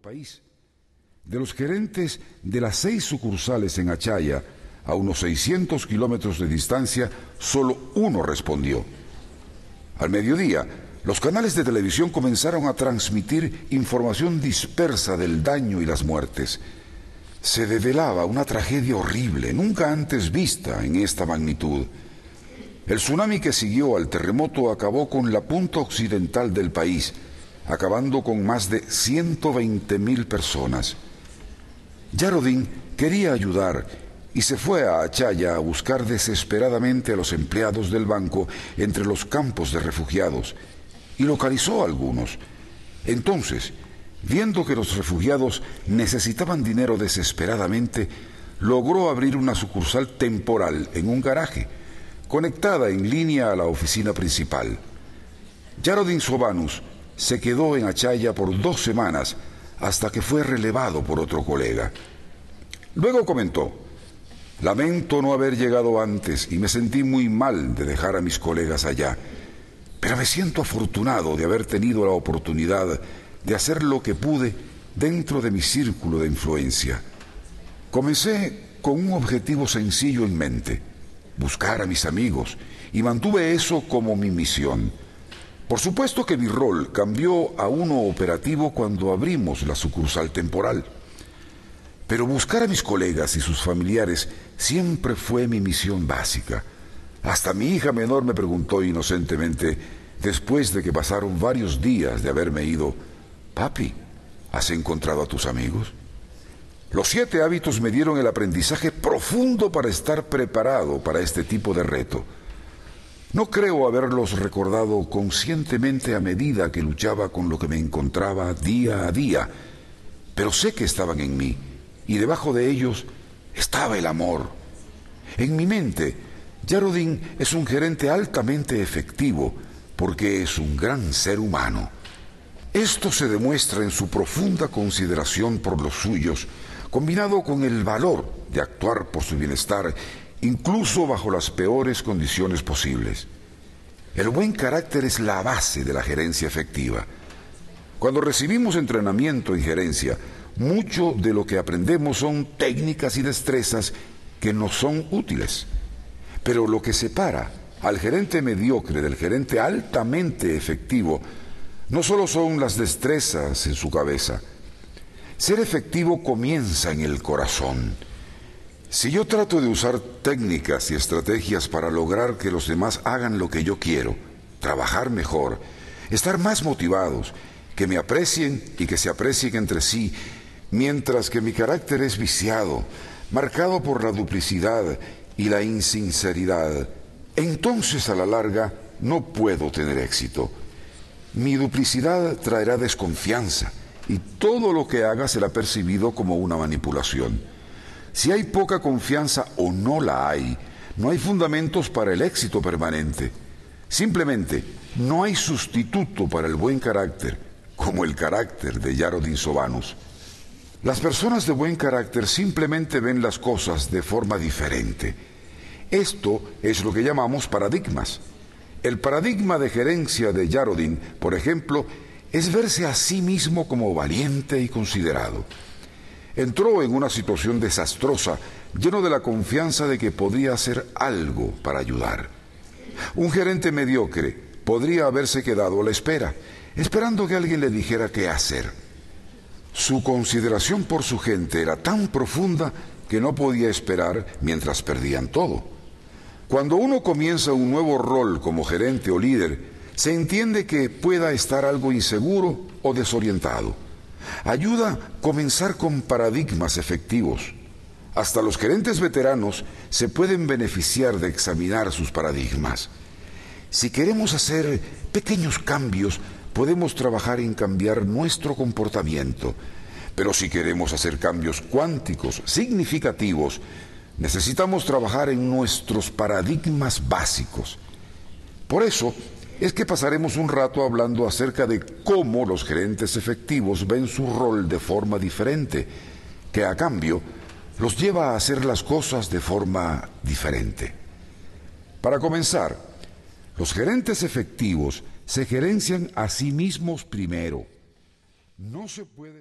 país. De los gerentes de las seis sucursales en Achaya, a unos 600 kilómetros de distancia, solo uno respondió. Al mediodía, los canales de televisión comenzaron a transmitir información dispersa del daño y las muertes. Se develaba una tragedia horrible, nunca antes vista en esta magnitud. El tsunami que siguió al terremoto acabó con la punta occidental del país, acabando con más de 120 mil personas. Yarodin quería ayudar y se fue a Achaya a buscar desesperadamente a los empleados del banco entre los campos de refugiados y localizó a algunos. Entonces, viendo que los refugiados necesitaban dinero desesperadamente, logró abrir una sucursal temporal en un garaje, conectada en línea a la oficina principal. Yarodin Sobanus se quedó en Achaya por dos semanas hasta que fue relevado por otro colega. Luego comentó, lamento no haber llegado antes y me sentí muy mal de dejar a mis colegas allá, pero me siento afortunado de haber tenido la oportunidad de hacer lo que pude dentro de mi círculo de influencia. Comencé con un objetivo sencillo en mente, buscar a mis amigos, y mantuve eso como mi misión. Por supuesto que mi rol cambió a uno operativo cuando abrimos la sucursal temporal. Pero buscar a mis colegas y sus familiares siempre fue mi misión básica. Hasta mi hija menor me preguntó inocentemente, después de que pasaron varios días de haberme ido, Papi, ¿has encontrado a tus amigos? Los siete hábitos me dieron el aprendizaje profundo para estar preparado para este tipo de reto. No creo haberlos recordado conscientemente a medida que luchaba con lo que me encontraba día a día, pero sé que estaban en mí y debajo de ellos estaba el amor. En mi mente, Yarodin es un gerente altamente efectivo porque es un gran ser humano. Esto se demuestra en su profunda consideración por los suyos, combinado con el valor de actuar por su bienestar incluso bajo las peores condiciones posibles. El buen carácter es la base de la gerencia efectiva. Cuando recibimos entrenamiento en gerencia, mucho de lo que aprendemos son técnicas y destrezas que nos son útiles. Pero lo que separa al gerente mediocre del gerente altamente efectivo no solo son las destrezas en su cabeza. Ser efectivo comienza en el corazón. Si yo trato de usar técnicas y estrategias para lograr que los demás hagan lo que yo quiero, trabajar mejor, estar más motivados, que me aprecien y que se aprecien entre sí, mientras que mi carácter es viciado, marcado por la duplicidad y la insinceridad, entonces a la larga no puedo tener éxito. Mi duplicidad traerá desconfianza y todo lo que haga será percibido como una manipulación. Si hay poca confianza o no la hay, no hay fundamentos para el éxito permanente. Simplemente no hay sustituto para el buen carácter, como el carácter de Yarodin Sobanus. Las personas de buen carácter simplemente ven las cosas de forma diferente. Esto es lo que llamamos paradigmas. El paradigma de gerencia de Yarodin, por ejemplo, es verse a sí mismo como valiente y considerado. Entró en una situación desastrosa, lleno de la confianza de que podría hacer algo para ayudar. Un gerente mediocre podría haberse quedado a la espera, esperando que alguien le dijera qué hacer. Su consideración por su gente era tan profunda que no podía esperar mientras perdían todo. Cuando uno comienza un nuevo rol como gerente o líder, se entiende que pueda estar algo inseguro o desorientado. Ayuda a comenzar con paradigmas efectivos. Hasta los gerentes veteranos se pueden beneficiar de examinar sus paradigmas. Si queremos hacer pequeños cambios, podemos trabajar en cambiar nuestro comportamiento. Pero si queremos hacer cambios cuánticos significativos, necesitamos trabajar en nuestros paradigmas básicos. Por eso, es que pasaremos un rato hablando acerca de cómo los gerentes efectivos ven su rol de forma diferente, que a cambio los lleva a hacer las cosas de forma diferente. Para comenzar, los gerentes efectivos se gerencian a sí mismos primero. No se puede